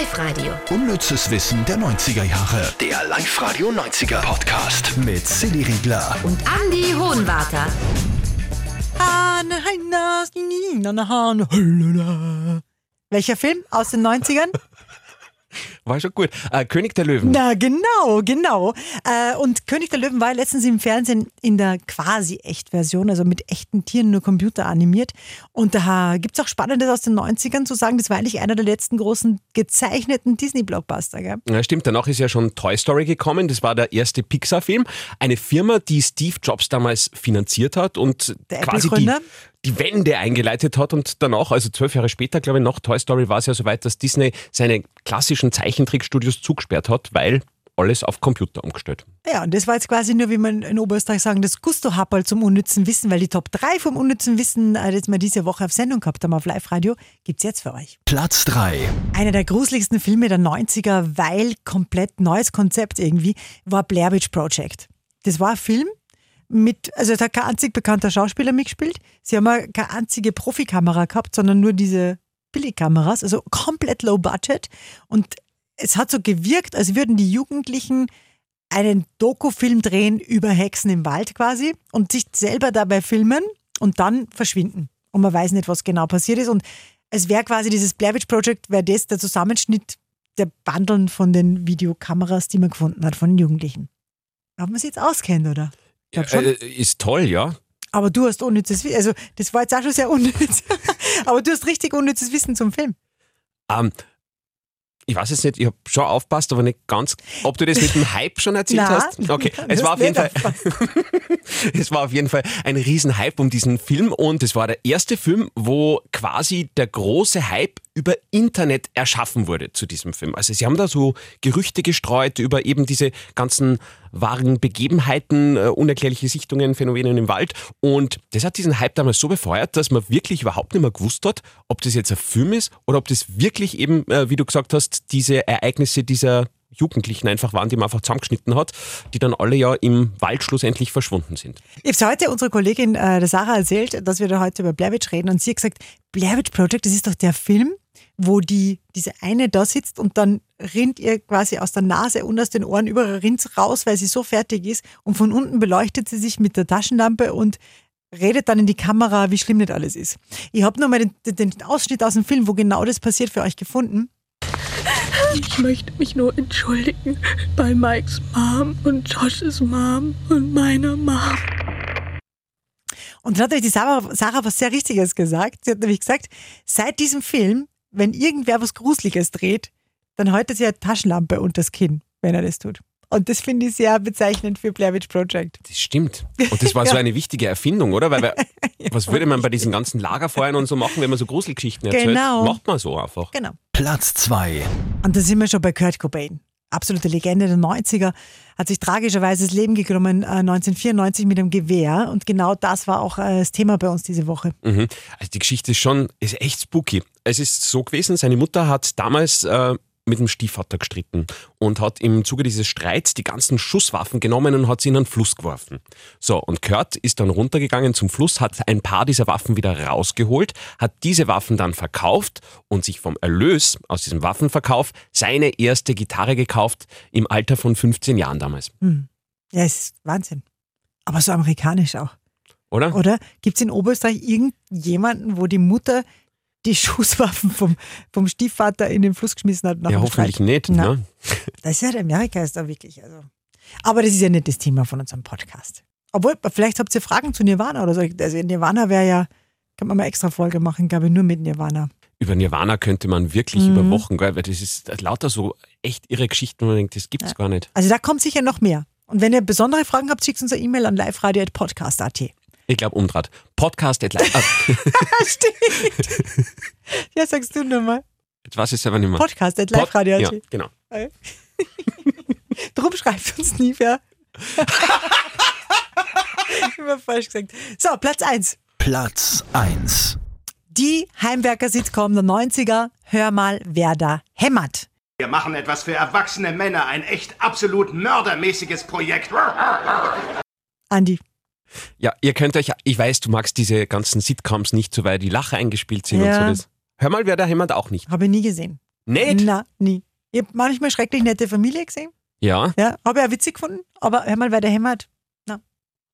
Live-Radio. Unnützes Wissen der 90er Jahre. Der Live-Radio 90er Podcast mit Silly Riegler. Und Andy Hohenwarter. Welcher Film aus den 90ern? War schon gut. Äh, König der Löwen. Na, genau, genau. Äh, und König der Löwen war letztens im Fernsehen in der quasi Echt-Version, also mit echten Tieren, nur Computer animiert. Und da gibt es auch Spannendes aus den 90ern zu sagen, das war eigentlich einer der letzten großen gezeichneten Disney-Blockbuster. Gell? Ja, stimmt, danach ist ja schon Toy Story gekommen. Das war der erste Pixar-Film. Eine Firma, die Steve Jobs damals finanziert hat und Der quasi die, die Wende eingeleitet hat. Und danach, also zwölf Jahre später, glaube ich, nach Toy Story war es ja soweit, dass Disney seine klassischen Zeichentrickstudios zugesperrt hat, weil alles auf Computer umgestellt. Ja, und das war jetzt quasi nur, wie man in Oberösterreich sagen, das Gusto-Happerl zum unnützen Wissen, weil die Top 3 vom unnützen Wissen, äh, das wir diese Woche auf Sendung gehabt haben auf Live-Radio, gibt es jetzt für euch. Platz 3. Einer der gruseligsten Filme der 90er, weil komplett neues Konzept irgendwie, war Blair Witch Project. Das war ein Film mit, also da hat kein einzig bekannter Schauspieler mitgespielt. Sie haben keine einzige Profikamera gehabt, sondern nur diese Billigkameras, also komplett low budget. Und es hat so gewirkt, als würden die Jugendlichen einen Dokufilm drehen über Hexen im Wald quasi und sich selber dabei filmen und dann verschwinden. Und man weiß nicht, was genau passiert ist. Und es wäre quasi dieses Blair Witch Project, wäre das der Zusammenschnitt der Bandeln von den Videokameras, die man gefunden hat von den Jugendlichen. Ob man sich jetzt auskennt, oder? Schon. Äh, ist toll, ja. Aber du hast unnützes Wissen. Also, das war jetzt auch schon sehr unnütz. Aber du hast richtig unnützes Wissen zum Film. Ähm, ich weiß es nicht, ich habe schon aufpasst, aber nicht ganz. Ob du das mit dem Hype schon erzählt Nein, hast? Okay, es war, auf jeden Fall, es war auf jeden Fall ein Riesenhype um diesen Film und es war der erste Film, wo quasi der große Hype über Internet erschaffen wurde zu diesem Film. Also sie haben da so Gerüchte gestreut über eben diese ganzen wahren Begebenheiten, äh, unerklärliche Sichtungen, Phänomene im Wald und das hat diesen Hype damals so befeuert, dass man wirklich überhaupt nicht mehr gewusst hat, ob das jetzt ein Film ist oder ob das wirklich eben, äh, wie du gesagt hast, diese Ereignisse dieser Jugendlichen einfach waren, die man einfach zusammengeschnitten hat, die dann alle ja im Wald schlussendlich verschwunden sind. Ich habe heute unserer Kollegin äh, Sarah erzählt, dass wir da heute über Blair Witch reden und sie hat gesagt, Blair Witch Project, das ist doch der Film, wo die, diese eine da sitzt und dann rinnt ihr quasi aus der Nase und aus den Ohren überall rinnt raus, weil sie so fertig ist und von unten beleuchtet sie sich mit der Taschenlampe und redet dann in die Kamera, wie schlimm das alles ist. Ich habe nochmal den, den Ausschnitt aus dem Film, wo genau das passiert, für euch gefunden. Ich möchte mich nur entschuldigen bei Mikes Mom und Josh's Mom und meiner Mom. Und dann hat euch die Sarah, Sarah was sehr Richtiges gesagt. Sie hat nämlich gesagt, seit diesem Film, wenn irgendwer was Gruseliges dreht, dann hält er sich eine Taschenlampe unter das Kinn, wenn er das tut. Und das finde ich sehr bezeichnend für Blair Witch Project. Das stimmt. Und das war so eine wichtige Erfindung, oder? Weil, wir- was würde man bei diesen ganzen Lagerfeuern und so machen, wenn man so Gruselgeschichten erzählt? Genau. Macht man so einfach. Genau. Platz 2. Und da sind wir schon bei Kurt Cobain. Absolute Legende der 90er. Hat sich tragischerweise das Leben genommen äh, 1994 mit einem Gewehr. Und genau das war auch äh, das Thema bei uns diese Woche. Mhm. Also die Geschichte ist schon, ist echt spooky. Es ist so gewesen, seine Mutter hat damals äh, mit dem Stiefvater gestritten und hat im Zuge dieses Streits die ganzen Schusswaffen genommen und hat sie in einen Fluss geworfen. So, und Kurt ist dann runtergegangen zum Fluss, hat ein paar dieser Waffen wieder rausgeholt, hat diese Waffen dann verkauft und sich vom Erlös aus diesem Waffenverkauf seine erste Gitarre gekauft im Alter von 15 Jahren damals. Ja, es ist Wahnsinn. Aber so amerikanisch auch. Oder? Oder gibt es in Oberösterreich irgendjemanden, wo die Mutter die Schusswaffen vom, vom Stiefvater in den Fluss geschmissen hat? nach ja, hoffentlich Streit? nicht. Ne? Das ist ja Amerika ist da wirklich. Also. Aber das ist ja nicht das Thema von unserem Podcast. Obwohl, vielleicht habt ihr Fragen zu Nirvana oder so. Also Nirvana wäre ja, kann man mal extra Folge machen, glaube ich, nur mit Nirvana. Über Nirvana könnte man wirklich Mhm. über Wochen, weil das ist lauter so echt irre Geschichten, wo man denkt, das gibt's gar nicht. Also da kommt sicher noch mehr. Und wenn ihr besondere Fragen habt, schickt uns eine E-Mail an liveradio.podcast.at. Ich glaube, umdraht. Podcast at live. Ah, Stimmt. ja, sagst du nochmal. jetzt weiß ich selber nicht mehr. Podcast at Pod-. Ja, genau. Drum schreibt uns nie wer. Immer falsch gesagt. So, Platz 1. Platz 1. Die Heimwerker-Sitcom der 90er. Hör mal, wer da hämmert. Wir machen etwas für erwachsene Männer, ein echt absolut mördermäßiges Projekt. Andi. Ja, ihr könnt euch, ich weiß, du magst diese ganzen Sitcoms nicht so, weil die Lacher eingespielt sind Ja. und so. Das. Hör mal, wer da hämmert auch nicht. Habe ich nie gesehen. Nicht? Na, nie. Ich habe manchmal schrecklich nette Familie gesehen. Ja, Ja, habe ich auch witzig gefunden. Aber hör mal, wer der hämmert.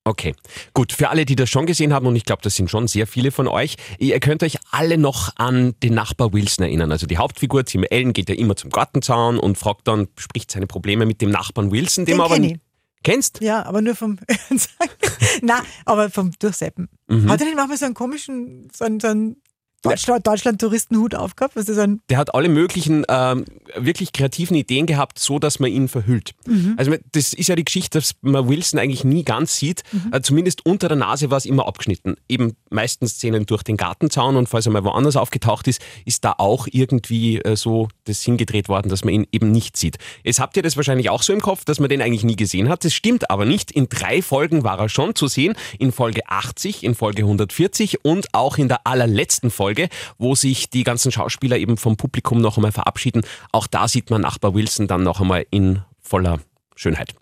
okay. Gut, für alle, die das schon gesehen haben, und ich glaube, das sind schon sehr viele von euch, ihr könnt euch alle noch an den Nachbar Wilson erinnern. Also die Hauptfigur, Tim Ellen, geht ja immer zum Gartenzaun und fragt dann, spricht seine Probleme mit dem Nachbarn Wilson, dem Den aber... Kennst? Ja, aber nur vom Na, aber vom Durchseppen. Mhm. Hat er nicht manchmal so einen komischen, so einen, so einen Deutschland- Deutschland-Touristenhut aufgehabt? Was ist ein Der hat alle möglichen ähm, wirklich kreativen Ideen gehabt, so dass man ihn verhüllt. Also das ist ja die Geschichte, dass man Wilson eigentlich nie ganz sieht. Äh, zumindest unter der Nase war es immer abgeschnitten. Eben meistens Szenen durch den Gartenzaun und falls er mal woanders aufgetaucht ist, ist da auch irgendwie äh, so das hingedreht worden, dass man ihn eben nicht sieht. Jetzt habt ihr das wahrscheinlich auch so im Kopf, dass man den eigentlich nie gesehen hat. Das stimmt aber nicht. In drei Folgen war er schon zu sehen. In Folge 80, in Folge 140 und auch in der allerletzten Folge, wo sich die ganzen Schauspieler eben vom Publikum noch einmal verabschieden. Auch da sieht man Nachbar Wilson dann noch einmal in voller Schönheit.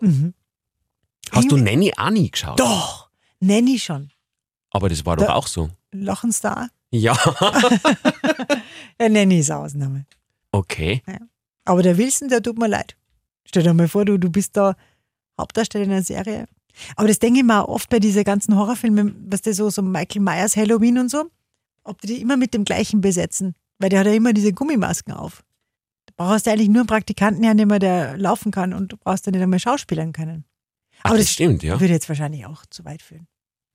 Hast du Nanny auch nie geschaut? Doch, Nanny schon. Aber das war doch Da- auch so. Lachen's da? Ja, Ja, Nanny ist eine Ausnahme. okay. Aber der Wilson, der tut mir leid. Stell dir mal vor, du, du bist da Hauptdarsteller in einer Serie. Aber das denke ich mir auch oft bei diesen ganzen Horrorfilmen, was der so, so Michael Myers Halloween und so, ob die die immer mit dem gleichen besetzen. Weil der hat ja immer diese Gummimasken auf. Da brauchst du eigentlich nur einen Praktikanten hernehmen, der laufen kann und du brauchst dann nicht einmal schauspielern können. Ach, Aber das das stimmt, ja. würde jetzt wahrscheinlich auch zu weit führen.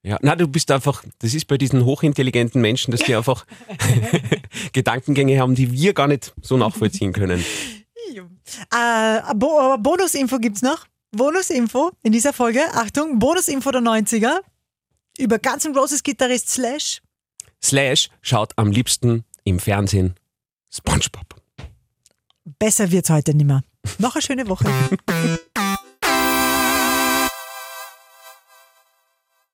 Ja, na, du bist einfach, das ist bei diesen hochintelligenten Menschen, dass die einfach Gedankengänge haben, die wir gar nicht so nachvollziehen können. Äh, Bo Bonusinfo gibt's noch. Bonusinfo in dieser Folge. Achtung, Bonusinfo der 90er. Über Guns N' Roses Gitarrist Slash. Slash schaut am liebsten im Fernsehen SpongeBob. Besser wird's heute nimmer. Noch eine schöne Woche.